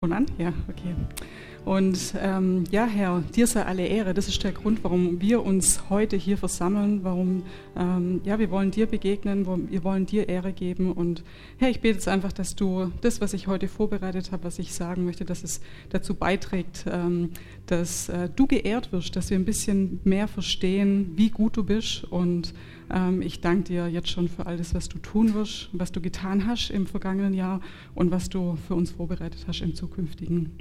Und an? Ja, okay. Und ähm, ja, Herr, dir sei alle Ehre. Das ist der Grund, warum wir uns heute hier versammeln. Warum, ähm, ja, wir wollen dir begegnen, wir wollen dir Ehre geben. Und Herr, ich bete jetzt einfach, dass du das, was ich heute vorbereitet habe, was ich sagen möchte, dass es dazu beiträgt, ähm, dass äh, du geehrt wirst, dass wir ein bisschen mehr verstehen, wie gut du bist und ähm, ich danke dir jetzt schon für alles, was du tun wirst, was du getan hast im vergangenen Jahr und was du für uns vorbereitet hast im zukünftigen.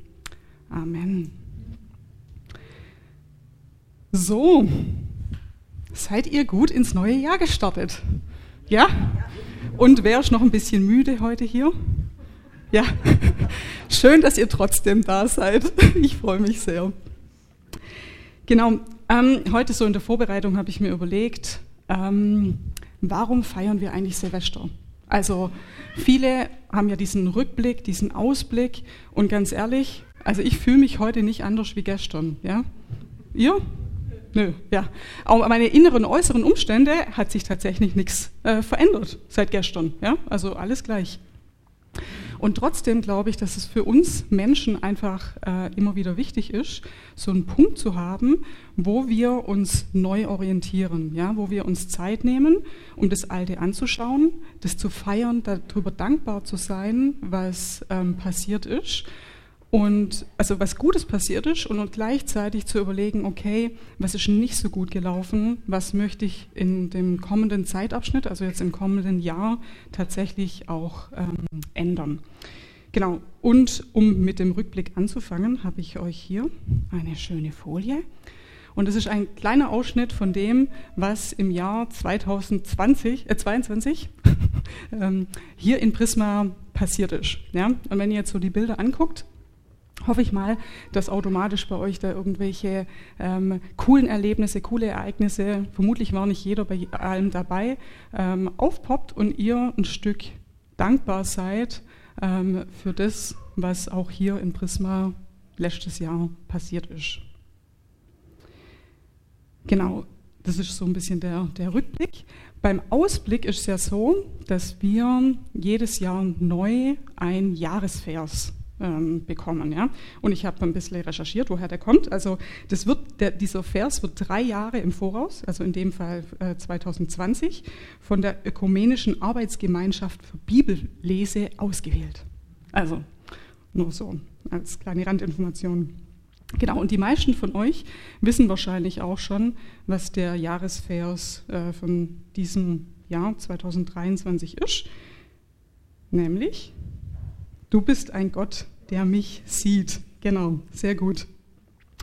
Amen. So, seid ihr gut ins neue Jahr gestartet? Ja? Und wer ist noch ein bisschen müde heute hier? Ja, schön, dass ihr trotzdem da seid. Ich freue mich sehr. Genau, ähm, heute so in der Vorbereitung habe ich mir überlegt, ähm, warum feiern wir eigentlich Silvester? Also viele haben ja diesen Rückblick, diesen Ausblick und ganz ehrlich, also ich fühle mich heute nicht anders wie gestern. Ja? Ihr? Nö, ja. Aber meine inneren, äußeren Umstände hat sich tatsächlich nichts äh, verändert seit gestern. Ja? Also alles gleich. Und trotzdem glaube ich, dass es für uns Menschen einfach äh, immer wieder wichtig ist, so einen Punkt zu haben, wo wir uns neu orientieren, ja, wo wir uns Zeit nehmen, um das Alte anzuschauen, das zu feiern, darüber dankbar zu sein, was ähm, passiert ist und also was Gutes passiert ist und, und gleichzeitig zu überlegen, okay, was ist nicht so gut gelaufen, was möchte ich in dem kommenden Zeitabschnitt, also jetzt im kommenden Jahr, tatsächlich auch ähm, ändern. Genau, und um mit dem Rückblick anzufangen, habe ich euch hier eine schöne Folie. Und das ist ein kleiner Ausschnitt von dem, was im Jahr 2020, äh 22 ähm, hier in Prisma passiert ist. Ja? Und wenn ihr jetzt so die Bilder anguckt, hoffe ich mal, dass automatisch bei euch da irgendwelche ähm, coolen Erlebnisse, coole Ereignisse, vermutlich war nicht jeder bei allem dabei, ähm, aufpoppt und ihr ein Stück dankbar seid ähm, für das, was auch hier in Prisma letztes Jahr passiert ist. Genau, das ist so ein bisschen der, der Rückblick. Beim Ausblick ist es ja so, dass wir jedes Jahr neu ein Jahresvers ähm, bekommen. Ja? Und ich habe ein bisschen recherchiert, woher der kommt. Also das wird, der, dieser Vers wird drei Jahre im Voraus, also in dem Fall äh, 2020, von der Ökumenischen Arbeitsgemeinschaft für Bibellese ausgewählt. Also nur so als kleine Randinformation. Genau, und die meisten von euch wissen wahrscheinlich auch schon, was der Jahresvers äh, von diesem Jahr 2023 ist. Nämlich, Du bist ein Gott, der mich sieht. Genau, sehr gut.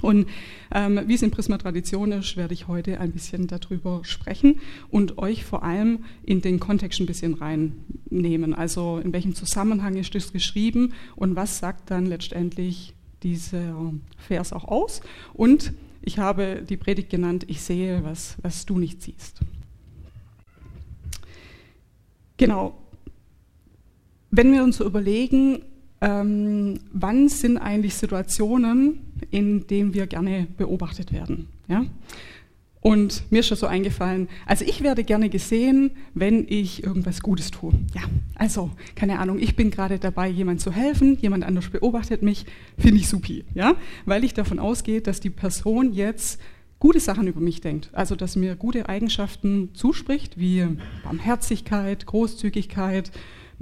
Und ähm, wie es in Prisma Tradition ist, werde ich heute ein bisschen darüber sprechen und euch vor allem in den Kontext ein bisschen reinnehmen. Also in welchem Zusammenhang ist das geschrieben und was sagt dann letztendlich dieser Vers auch aus. Und ich habe die Predigt genannt, ich sehe, was, was du nicht siehst. Genau, wenn wir uns so überlegen, ähm, wann sind eigentlich Situationen, in denen wir gerne beobachtet werden? Ja? Und mir ist schon so eingefallen, also ich werde gerne gesehen, wenn ich irgendwas Gutes tue. Ja, also, keine Ahnung, ich bin gerade dabei, jemand zu helfen, jemand anders beobachtet mich, finde ich supi, ja? Weil ich davon ausgehe, dass die Person jetzt gute Sachen über mich denkt. Also, dass mir gute Eigenschaften zuspricht, wie Barmherzigkeit, Großzügigkeit,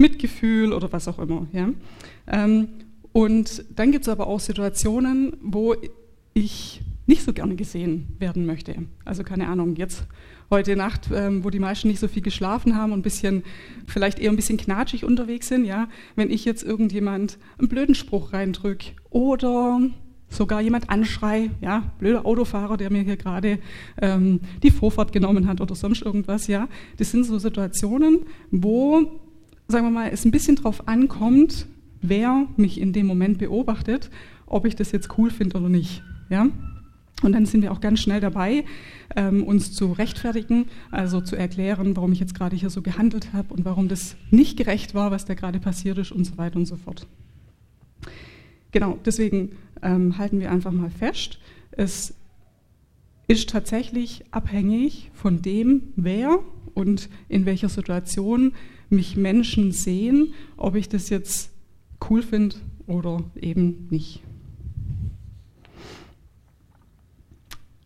Mitgefühl oder was auch immer. Ja? Ähm, und dann gibt es aber auch Situationen, wo ich nicht so gerne gesehen werden möchte. Also keine Ahnung, jetzt heute Nacht, ähm, wo die meisten nicht so viel geschlafen haben und ein bisschen, vielleicht eher ein bisschen knatschig unterwegs sind, ja, wenn ich jetzt irgendjemand einen blöden Spruch reindrück oder sogar jemand anschrei, ja, blöder Autofahrer, der mir hier gerade ähm, die Vorfahrt genommen hat oder sonst irgendwas, ja, das sind so Situationen, wo sagen wir mal, es ein bisschen darauf ankommt, wer mich in dem Moment beobachtet, ob ich das jetzt cool finde oder nicht. Ja? Und dann sind wir auch ganz schnell dabei, ähm, uns zu rechtfertigen, also zu erklären, warum ich jetzt gerade hier so gehandelt habe und warum das nicht gerecht war, was da gerade passiert ist und so weiter und so fort. Genau, deswegen ähm, halten wir einfach mal fest, es ist tatsächlich abhängig von dem, wer und in welcher Situation mich Menschen sehen, ob ich das jetzt cool finde oder eben nicht.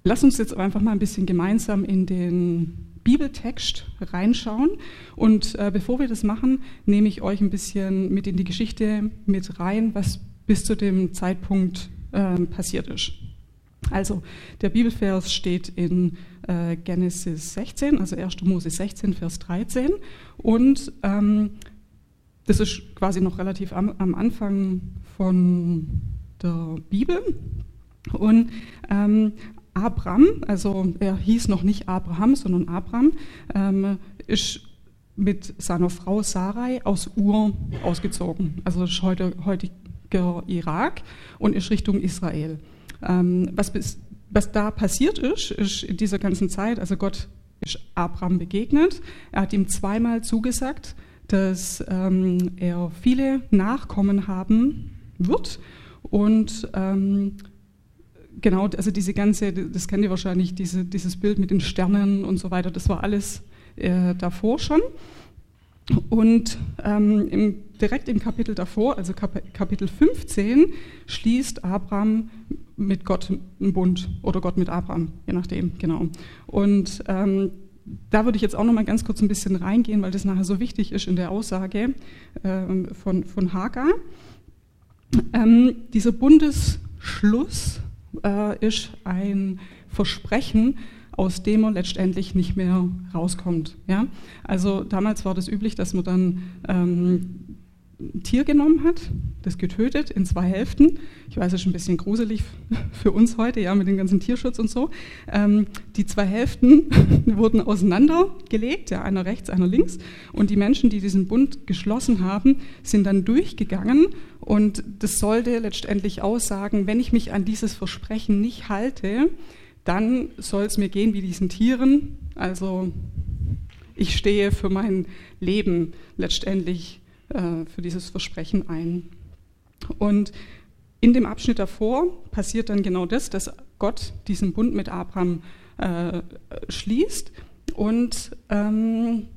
Lass uns jetzt einfach mal ein bisschen gemeinsam in den Bibeltext reinschauen. Und äh, bevor wir das machen, nehme ich euch ein bisschen mit in die Geschichte mit rein, was bis zu dem Zeitpunkt äh, passiert ist. Also der Bibelvers steht in äh, Genesis 16, also 1. Mose 16, Vers 13. Und ähm, das ist quasi noch relativ am, am Anfang von der Bibel. Und ähm, Abram, also er hieß noch nicht Abraham, sondern Abram, ähm, ist mit seiner Frau Sarai aus Ur ausgezogen. Also das ist heute, heutiger Irak und ist Richtung Israel. Ähm, was, bis, was da passiert ist, ist in dieser ganzen Zeit, also Gott ist Abraham begegnet. Er hat ihm zweimal zugesagt, dass ähm, er viele Nachkommen haben wird und ähm, genau, also diese ganze, das kennt ihr wahrscheinlich, diese, dieses Bild mit den Sternen und so weiter, das war alles äh, davor schon. Und ähm, im, direkt im Kapitel davor, also Kap Kapitel 15, schließt Abraham mit Gott einen Bund oder Gott mit Abraham, je nachdem, genau. Und ähm, da würde ich jetzt auch noch mal ganz kurz ein bisschen reingehen, weil das nachher so wichtig ist in der Aussage ähm, von, von Hagar. Ähm, dieser Bundesschluss äh, ist ein Versprechen, aus dem man letztendlich nicht mehr rauskommt. Ja? Also damals war das üblich, dass man dann ähm, ein Tier genommen hat, das getötet in zwei Hälften. Ich weiß, es ist ein bisschen gruselig für uns heute, ja, mit dem ganzen Tierschutz und so. Ähm, die zwei Hälften wurden auseinandergelegt, ja, einer rechts, einer links. Und die Menschen, die diesen Bund geschlossen haben, sind dann durchgegangen. Und das sollte letztendlich aussagen, wenn ich mich an dieses Versprechen nicht halte, dann soll es mir gehen wie diesen Tieren. Also ich stehe für mein Leben letztendlich äh, für dieses Versprechen ein. Und in dem Abschnitt davor passiert dann genau das, dass Gott diesen Bund mit Abraham äh, schließt. Und ähm,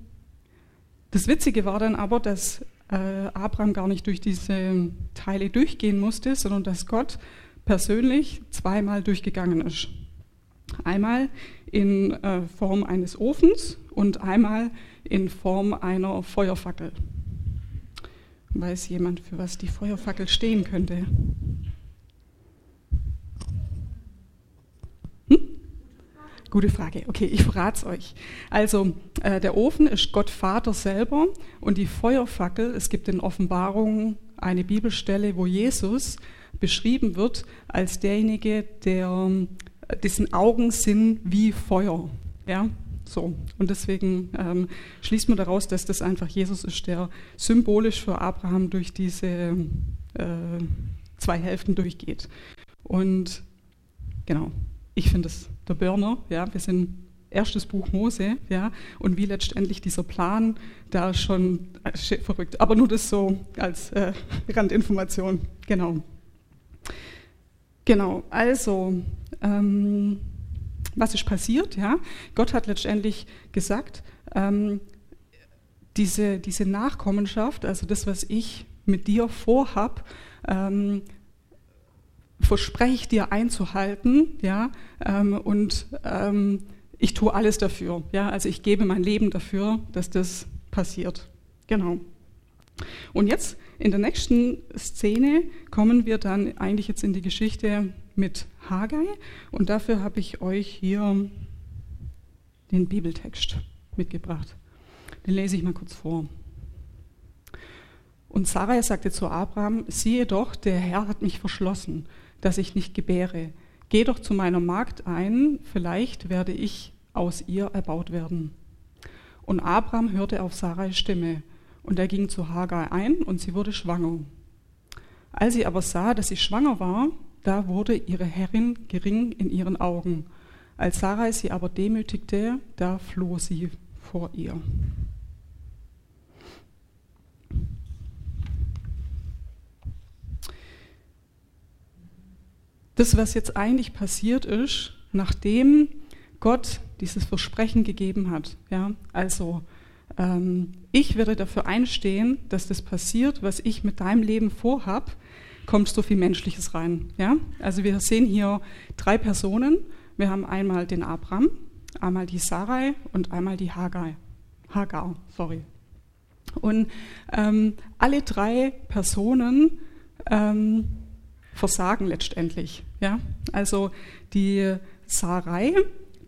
das Witzige war dann aber, dass äh, Abraham gar nicht durch diese Teile durchgehen musste, sondern dass Gott persönlich zweimal durchgegangen ist. Einmal in äh, Form eines Ofens und einmal in Form einer Feuerfackel. Weiß jemand, für was die Feuerfackel stehen könnte? Hm? Gute Frage. Okay, ich verrate es euch. Also, äh, der Ofen ist Gott Vater selber und die Feuerfackel, es gibt in Offenbarungen eine Bibelstelle, wo Jesus beschrieben wird als derjenige, der äh, dessen Augen sind wie Feuer. Ja? So, und deswegen ähm, schließt man daraus, dass das einfach Jesus ist, der symbolisch für Abraham durch diese äh, zwei Hälften durchgeht. Und genau, ich finde es der Burner, ja, wir sind erstes Buch Mose, ja, und wie letztendlich dieser Plan da schon äh, verrückt. Aber nur das so als äh, Randinformation, genau. Genau, also ähm, was ist passiert? Ja? Gott hat letztendlich gesagt, ähm, diese, diese Nachkommenschaft, also das, was ich mit dir vorhab, ähm, verspreche ich dir einzuhalten, ja, ähm, und ähm, ich tue alles dafür, ja, also ich gebe mein Leben dafür, dass das passiert. Genau. Und jetzt in der nächsten Szene kommen wir dann eigentlich jetzt in die Geschichte mit Haggai und dafür habe ich euch hier den Bibeltext mitgebracht. Den lese ich mal kurz vor. Und Sarai sagte zu Abraham, siehe doch, der Herr hat mich verschlossen, dass ich nicht gebäre. Geh doch zu meiner Magd ein, vielleicht werde ich aus ihr erbaut werden. Und Abraham hörte auf Sarais Stimme, und er ging zu Hagar ein, und sie wurde schwanger. Als sie aber sah, dass sie schwanger war, da wurde ihre Herrin gering in ihren Augen. Als Sarai sie aber demütigte, da floh sie vor ihr. Das, was jetzt eigentlich passiert ist, nachdem Gott dieses Versprechen gegeben hat, ja, also ähm, ich werde dafür einstehen, dass das passiert, was ich mit deinem Leben vorhab, kommt so viel Menschliches rein. Ja? Also wir sehen hier drei Personen. Wir haben einmal den Abraham, einmal die Sarai und einmal die Hagar. Hagar, sorry. Und ähm, alle drei Personen ähm, versagen letztendlich. Ja? Also die Sarai,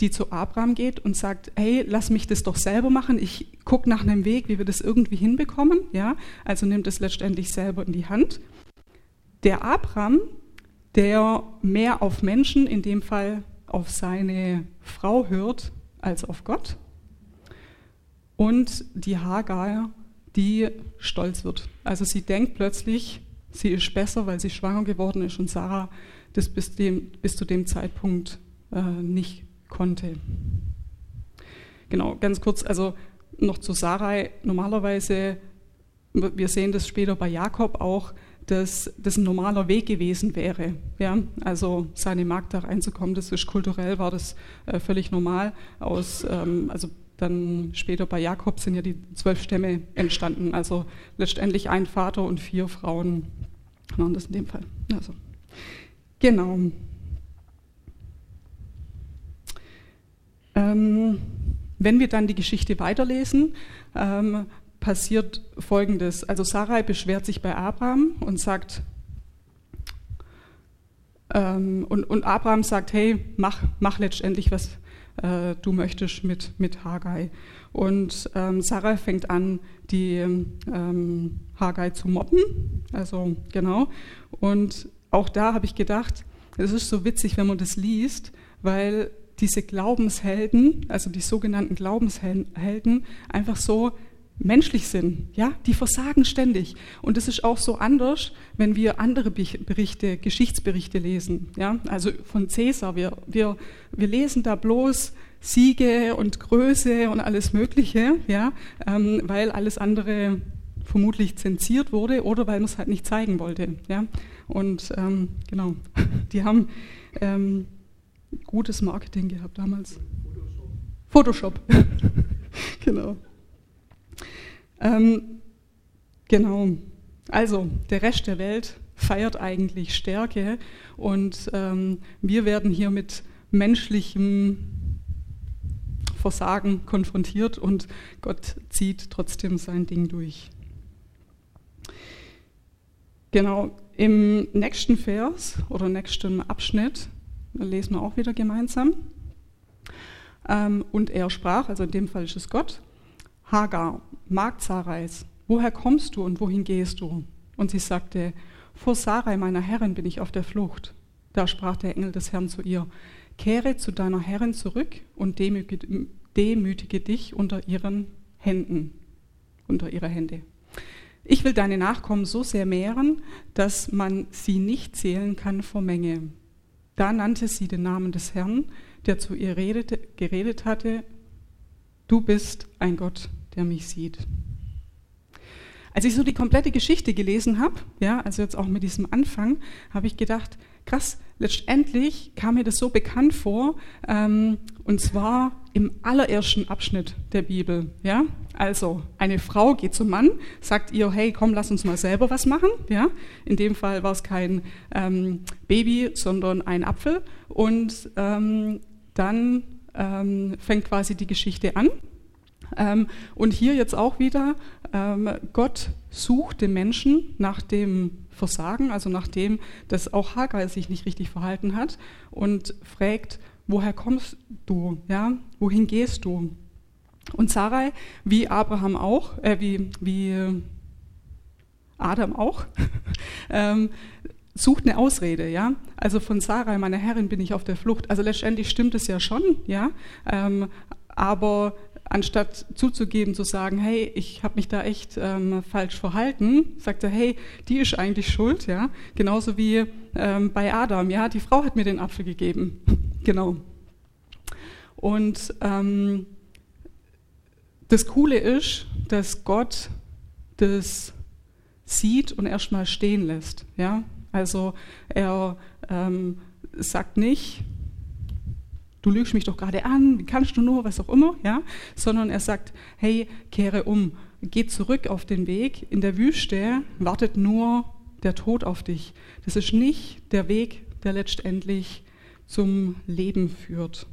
die zu Abraham geht und sagt, hey, lass mich das doch selber machen, ich gucke nach einem Weg, wie wir das irgendwie hinbekommen. Ja? Also nimmt es letztendlich selber in die Hand. Der Abraham, der mehr auf Menschen, in dem Fall auf seine Frau hört, als auf Gott. Und die Hagar, die stolz wird. Also sie denkt plötzlich, sie ist besser, weil sie schwanger geworden ist und Sarah das bis, dem, bis zu dem Zeitpunkt äh, nicht konnte. Genau, ganz kurz, also noch zu Sarai. Normalerweise, wir sehen das später bei Jakob auch, dass das ein normaler Weg gewesen wäre. Ja? Also seine Magd da reinzukommen, das ist kulturell, war das äh, völlig normal. Aus, ähm, also dann später bei Jakob sind ja die zwölf Stämme entstanden. Also letztendlich ein Vater und vier Frauen waren das in dem Fall. Also, genau. Ähm, wenn wir dann die Geschichte weiterlesen, ähm, passiert Folgendes. Also Sarai beschwert sich bei Abraham und sagt, ähm, und, und, Abraham sagt, hey, mach, mach letztendlich, was äh, du möchtest mit, mit Haggai. Und ähm, Sarah fängt an, die ähm, Haggai zu mobben. Also genau. Und auch da habe ich gedacht, es ist so witzig, wenn man das liest, weil diese Glaubenshelden, also die sogenannten Glaubenshelden, einfach so menschlich sind, ja, die versagen ständig. Und es ist auch so anders, wenn wir andere Berichte, Geschichtsberichte lesen, ja, also von Cäsar. Wir, wir, wir lesen da bloß Siege und Größe und alles Mögliche, ja, ähm, weil alles andere vermutlich zensiert wurde oder weil man es halt nicht zeigen wollte, ja. Und ähm, genau, die haben ähm, gutes Marketing gehabt damals. Photoshop. Photoshop. genau. Ähm, genau. Also, der Rest der Welt feiert eigentlich Stärke und ähm, wir werden hier mit menschlichem Versagen konfrontiert und Gott zieht trotzdem sein Ding durch. Genau, im nächsten Vers oder nächsten Abschnitt lesen wir auch wieder gemeinsam. Ähm, und er sprach, also in dem Fall ist es Gott, Hagar, Magd Sarais, woher kommst du und wohin gehst du? Und sie sagte, vor Sarai, meiner Herrin, bin ich auf der Flucht. Da sprach der Engel des Herrn zu ihr, kehre zu deiner Herrin zurück und demütige, demütige dich unter ihren Händen, unter ihre Hände. Ich will deine Nachkommen so sehr mehren, dass man sie nicht zählen kann vor Menge. Da nannte sie den Namen des Herrn, der zu ihr redete, geredet hatte, du bist ein Gott der mich sieht. Als ich so die komplette Geschichte gelesen habe, ja, also jetzt auch mit diesem Anfang, habe ich gedacht, krass, letztendlich kam mir das so bekannt vor, ähm, und zwar im allerersten Abschnitt der Bibel. Ja? Also eine Frau geht zum Mann, sagt ihr, hey, komm, lass uns mal selber was machen. Ja? In dem Fall war es kein ähm, Baby, sondern ein Apfel. Und ähm, dann ähm, fängt quasi die Geschichte an. Ähm, und hier jetzt auch wieder, ähm, Gott sucht den Menschen nach dem Versagen, also nach dem, dass auch Hagar sich nicht richtig verhalten hat und fragt, woher kommst du? Ja? Wohin gehst du? Und Sarai, wie Abraham auch, äh, wie, wie Adam auch, ähm, sucht eine Ausrede, ja. Also von Sarai, meiner Herrin, bin ich auf der Flucht. Also letztendlich stimmt es ja schon, ja. Ähm, aber anstatt zuzugeben, zu sagen, hey, ich habe mich da echt ähm, falsch verhalten, sagt er, hey, die ist eigentlich schuld, ja, genauso wie ähm, bei Adam, ja, die Frau hat mir den Apfel gegeben, genau. Und ähm, das Coole ist, dass Gott das sieht und erstmal stehen lässt, ja, also er ähm, sagt nicht, du lügst mich doch gerade an, wie kannst du nur, was auch immer, ja, sondern er sagt, hey, kehre um, geh zurück auf den Weg, in der Wüste wartet nur der Tod auf dich. Das ist nicht der Weg, der letztendlich zum Leben führt.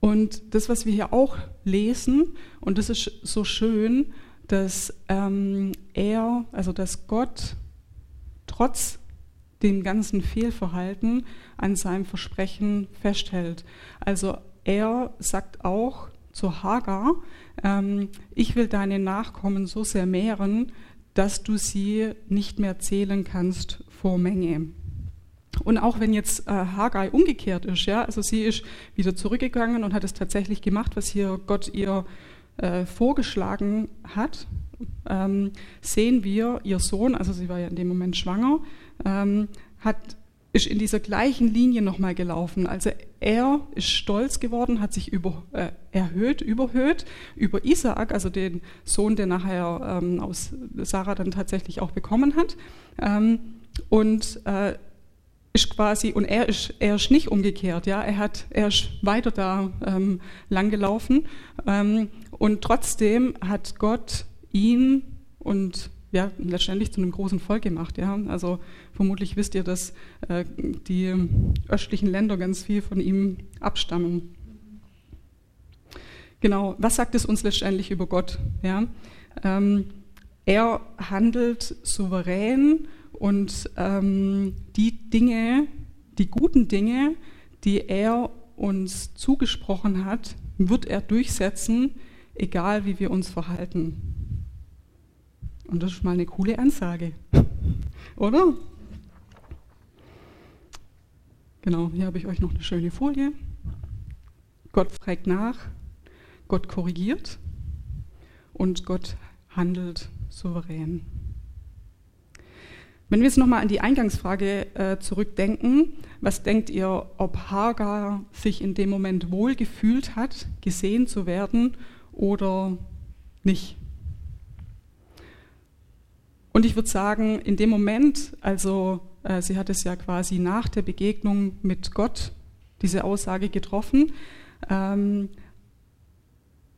Und das, was wir hier auch lesen, und das ist so schön, dass ähm, er, also dass Gott trotz dem ganzen Fehlverhalten an seinem Versprechen festhält. Also er sagt auch zu Hagar, ähm, ich will deine Nachkommen so sehr mehren, dass du sie nicht mehr zählen kannst vor Menge. Und auch wenn jetzt äh, Hagar umgekehrt ist, ja, also sie ist wieder zurückgegangen und hat es tatsächlich gemacht, was hier Gott ihr äh, vorgeschlagen hat, ähm, sehen wir, ihr Sohn, also sie war ja in dem Moment schwanger, ähm, hat, ist in dieser gleichen Linie nochmal gelaufen. Also er ist stolz geworden, hat sich über, äh, erhöht, überhöht über Isaak, also den Sohn, der nachher ähm, aus Sarah dann tatsächlich auch bekommen hat. Ähm, und äh, ist quasi, und er ist, er ist nicht umgekehrt, ja, er, hat, er ist weiter da ähm, langgelaufen ähm, und trotzdem hat Gott ihn und ja, letztendlich zu einem großen Volk gemacht. Ja. Also vermutlich wisst ihr, dass äh, die östlichen Länder ganz viel von ihm abstammen. Genau, was sagt es uns letztendlich über Gott? Ja? Ähm, er handelt souverän und ähm, die Dinge, die guten Dinge, die er uns zugesprochen hat, wird er durchsetzen, egal wie wir uns verhalten. Und das ist mal eine coole Ansage, oder? Genau, hier habe ich euch noch eine schöne Folie. Gott fragt nach, Gott korrigiert und Gott handelt souverän. Wenn wir jetzt nochmal an die Eingangsfrage äh, zurückdenken, was denkt ihr, ob Hagar sich in dem Moment wohl gefühlt hat, gesehen zu werden oder nicht? Und ich würde sagen, in dem Moment, also äh, sie hat es ja quasi nach der Begegnung mit Gott, diese Aussage getroffen, ähm,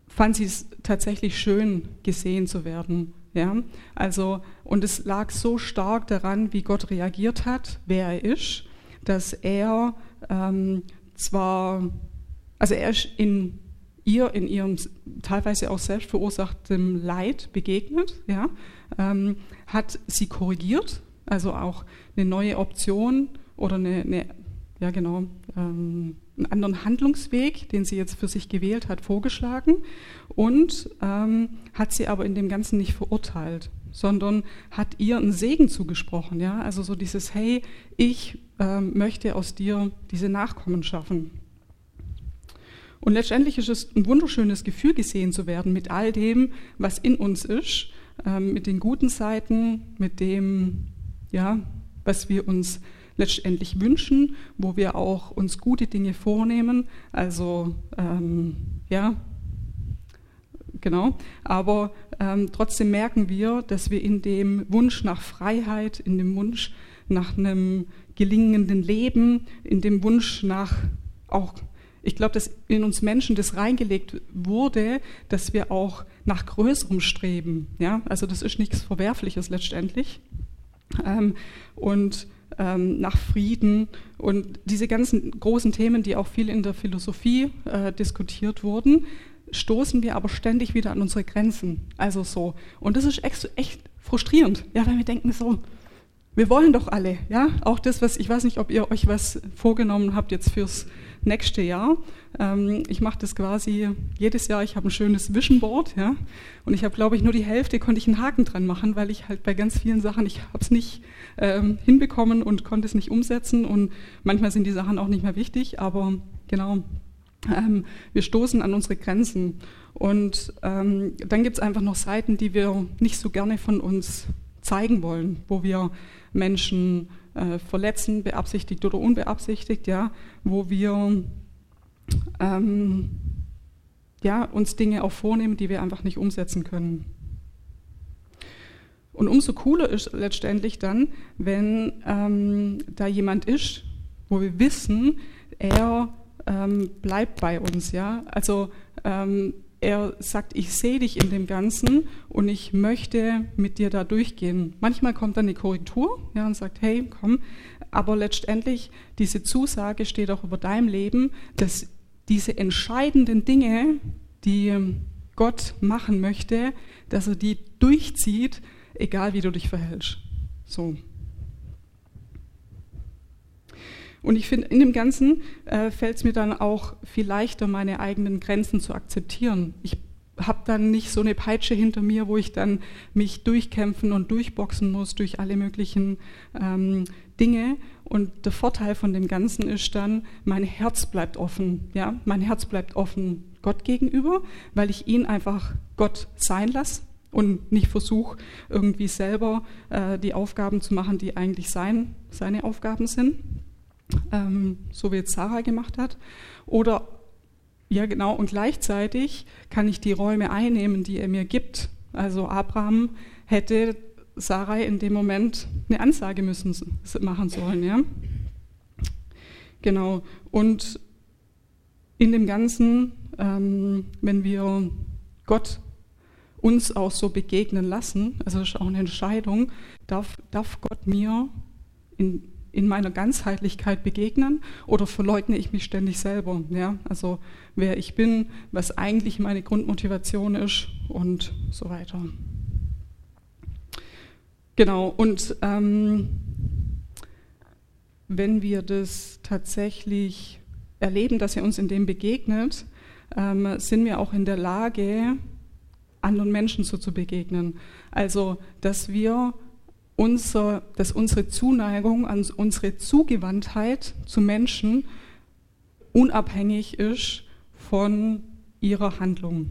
fand sie es tatsächlich schön, gesehen zu werden. Ja? Also, und es lag so stark daran, wie Gott reagiert hat, wer er ist, dass er ähm, zwar, also er ist in ihr in ihrem teilweise auch selbst verursachten Leid begegnet, ja, ähm, hat sie korrigiert, also auch eine neue Option oder eine, eine ja genau, ähm, einen anderen Handlungsweg, den sie jetzt für sich gewählt hat, vorgeschlagen und ähm, hat sie aber in dem Ganzen nicht verurteilt, sondern hat ihr einen Segen zugesprochen, ja, also so dieses Hey, ich ähm, möchte aus dir diese Nachkommen schaffen. Und letztendlich ist es ein wunderschönes Gefühl, gesehen zu werden mit all dem, was in uns ist, ähm, mit den guten Seiten, mit dem, ja, was wir uns letztendlich wünschen, wo wir auch uns gute Dinge vornehmen. Also, ähm, ja, genau. Aber ähm, trotzdem merken wir, dass wir in dem Wunsch nach Freiheit, in dem Wunsch nach einem gelingenden Leben, in dem Wunsch nach auch ich glaube, dass in uns Menschen das reingelegt wurde, dass wir auch nach Größerem streben. Ja? Also das ist nichts Verwerfliches letztendlich. Ähm, und ähm, nach Frieden und diese ganzen großen Themen, die auch viel in der Philosophie äh, diskutiert wurden, stoßen wir aber ständig wieder an unsere Grenzen. Also so. Und das ist echt, echt frustrierend, ja, weil wir denken so, wir wollen doch alle, ja, auch das, was, ich weiß nicht, ob ihr euch was vorgenommen habt jetzt fürs nächste Jahr. Ähm, ich mache das quasi jedes Jahr. Ich habe ein schönes Vision Board, ja, und ich habe, glaube ich, nur die Hälfte konnte ich einen Haken dran machen, weil ich halt bei ganz vielen Sachen, ich habe es nicht ähm, hinbekommen und konnte es nicht umsetzen und manchmal sind die Sachen auch nicht mehr wichtig, aber genau, ähm, wir stoßen an unsere Grenzen. Und ähm, dann gibt es einfach noch Seiten, die wir nicht so gerne von uns zeigen wollen, wo wir Menschen äh, verletzen, beabsichtigt oder unbeabsichtigt, ja, wo wir ähm, ja, uns Dinge auch vornehmen, die wir einfach nicht umsetzen können. Und umso cooler ist letztendlich dann, wenn ähm, da jemand ist, wo wir wissen, er ähm, bleibt bei uns, ja. Also ähm, er sagt, ich sehe dich in dem Ganzen und ich möchte mit dir da durchgehen. Manchmal kommt dann eine Korrektur ja, und sagt, hey, komm, aber letztendlich diese Zusage steht auch über deinem Leben, dass diese entscheidenden Dinge, die Gott machen möchte, dass er die durchzieht, egal wie du dich verhältst. So. Und ich finde, in dem Ganzen äh, fällt es mir dann auch viel leichter, meine eigenen Grenzen zu akzeptieren. Ich habe dann nicht so eine Peitsche hinter mir, wo ich dann mich durchkämpfen und durchboxen muss durch alle möglichen ähm, Dinge. Und der Vorteil von dem Ganzen ist dann, mein Herz bleibt offen. Ja, mein Herz bleibt offen Gott gegenüber, weil ich ihn einfach Gott sein lasse und nicht versuche, irgendwie selber äh, die Aufgaben zu machen, die eigentlich sein, seine Aufgaben sind ähm, so wie jetzt Sarah gemacht hat. Oder ja, genau, und gleichzeitig kann ich die Räume einnehmen, die er mir gibt. Also Abraham hätte Sarai in dem Moment eine Ansage müssen machen sollen, ja. Genau. Und in dem Ganzen, ähm, wenn wir Gott uns auch so begegnen lassen, also das ist auch eine Entscheidung, darf, darf Gott mir in in meiner Ganzheitlichkeit begegnen oder verleugne ich mich ständig selber? Ja? Also wer ich bin, was eigentlich meine Grundmotivation ist und so weiter. Genau, und ähm, wenn wir das tatsächlich erleben, dass er uns in dem begegnet, ähm, sind wir auch in der Lage, anderen Menschen so zu begegnen. Also, dass wir unser, dass unsere Zuneigung, unsere Zugewandtheit zu Menschen unabhängig ist von ihrer Handlung.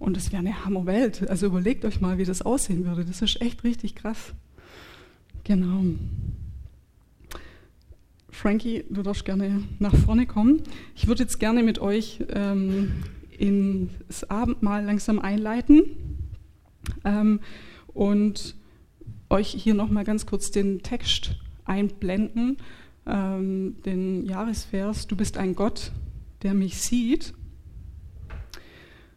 Und das wäre eine Hammerwelt. Also überlegt euch mal, wie das aussehen würde. Das ist echt richtig krass. Genau. Frankie, du darfst gerne nach vorne kommen. Ich würde jetzt gerne mit euch ähm, ins Abendmahl langsam einleiten. Ähm, und euch hier nochmal ganz kurz den Text einblenden, ähm, den Jahresvers, du bist ein Gott, der mich sieht.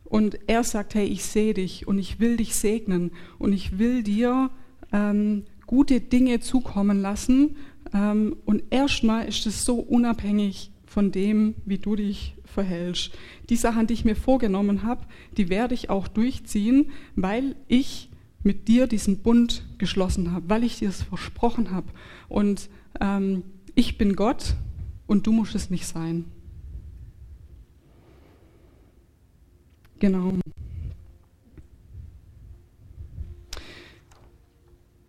Und er sagt, hey, ich sehe dich und ich will dich segnen und ich will dir ähm, gute Dinge zukommen lassen. Ähm, und erstmal ist es so unabhängig von dem, wie du dich verhältst. Die Sachen, die ich mir vorgenommen habe, die werde ich auch durchziehen, weil ich mit dir diesen Bund geschlossen habe, weil ich dir es versprochen habe. Und ähm, ich bin Gott und du musst es nicht sein. Genau.